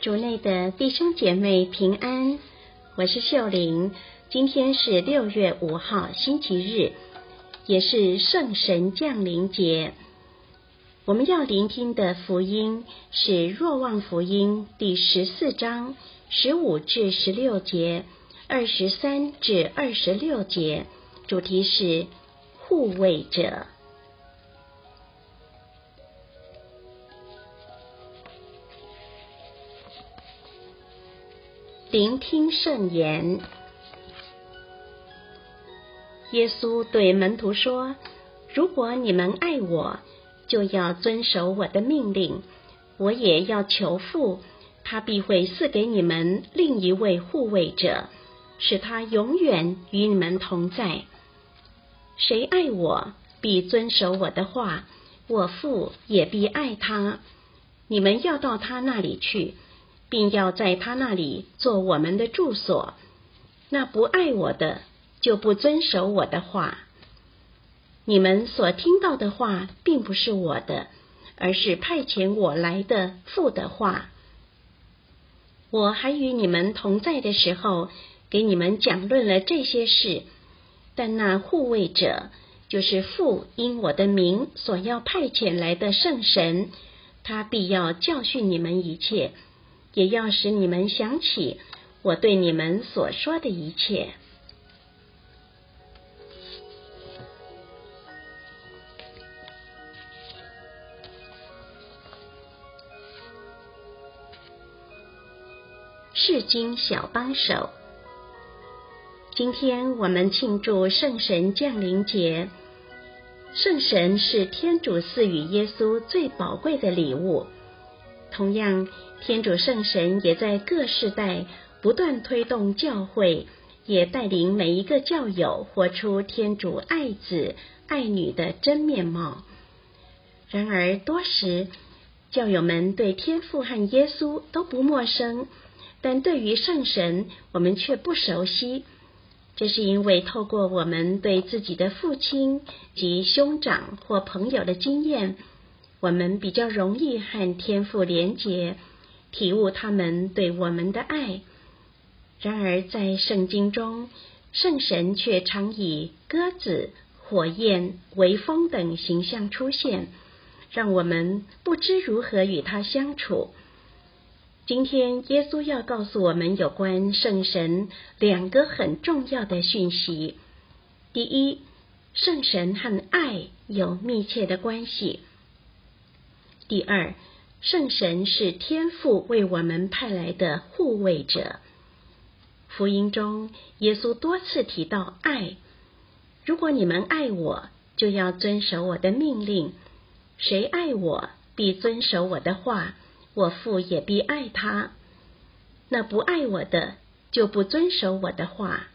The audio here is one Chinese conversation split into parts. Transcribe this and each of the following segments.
主内的弟兄姐妹平安，我是秀玲。今天是六月五号，星期日，也是圣神降临节。我们要聆听的福音是《若望福音》第十四章十五至十六节，二十三至二十六节，主题是护卫者。聆听圣言。耶稣对门徒说：“如果你们爱我，就要遵守我的命令。我也要求父，他必会赐给你们另一位护卫者，使他永远与你们同在。谁爱我，必遵守我的话；我父也必爱他。你们要到他那里去。”并要在他那里做我们的住所。那不爱我的，就不遵守我的话。你们所听到的话，并不是我的，而是派遣我来的父的话。我还与你们同在的时候，给你们讲论了这些事。但那护卫者，就是父因我的名所要派遣来的圣神，他必要教训你们一切。也要使你们想起我对你们所说的一切。世经小帮手，今天我们庆祝圣神降临节。圣神是天主赐予耶稣最宝贵的礼物。同样，天主圣神也在各世代不断推动教会，也带领每一个教友活出天主爱子爱女的真面貌。然而，多时教友们对天父和耶稣都不陌生，但对于圣神，我们却不熟悉。这是因为透过我们对自己的父亲及兄长或朋友的经验。我们比较容易和天父连结，体悟他们对我们的爱。然而，在圣经中，圣神却常以鸽子、火焰、微风等形象出现，让我们不知如何与他相处。今天，耶稣要告诉我们有关圣神两个很重要的讯息：第一，圣神和爱有密切的关系。第二，圣神是天父为我们派来的护卫者。福音中，耶稣多次提到爱。如果你们爱我，就要遵守我的命令。谁爱我，必遵守我的话，我父也必爱他。那不爱我的，就不遵守我的话。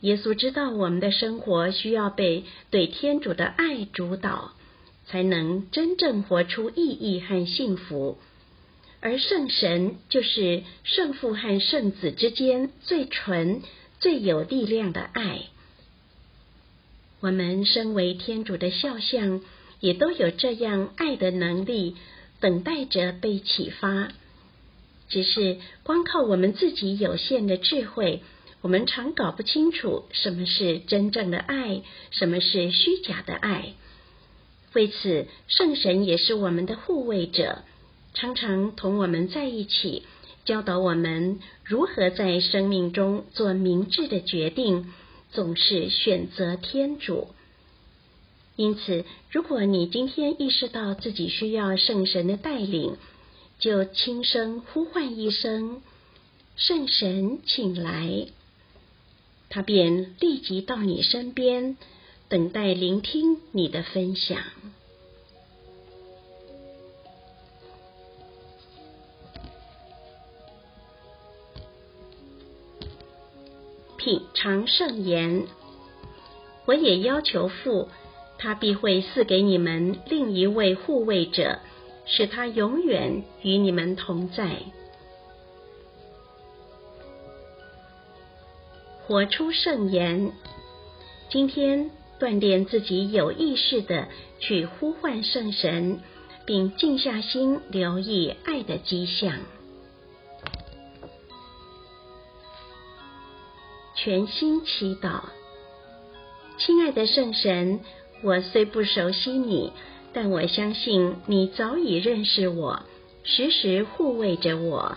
耶稣知道我们的生活需要被对天主的爱主导。才能真正活出意义和幸福，而圣神就是圣父和圣子之间最纯、最有力量的爱。我们身为天主的肖像，也都有这样爱的能力，等待着被启发。只是光靠我们自己有限的智慧，我们常搞不清楚什么是真正的爱，什么是虚假的爱。为此，圣神也是我们的护卫者，常常同我们在一起，教导我们如何在生命中做明智的决定，总是选择天主。因此，如果你今天意识到自己需要圣神的带领，就轻声呼唤一声“圣神，请来”，他便立即到你身边。等待聆听你的分享，品尝圣言。我也要求父，他必会赐给你们另一位护卫者，使他永远与你们同在。活出圣言，今天。锻炼自己有意识的去呼唤圣神并静下心留意爱的迹象。全心祈祷。亲爱的圣神我虽不熟悉你但我相信你早已认识我时时护卫着我。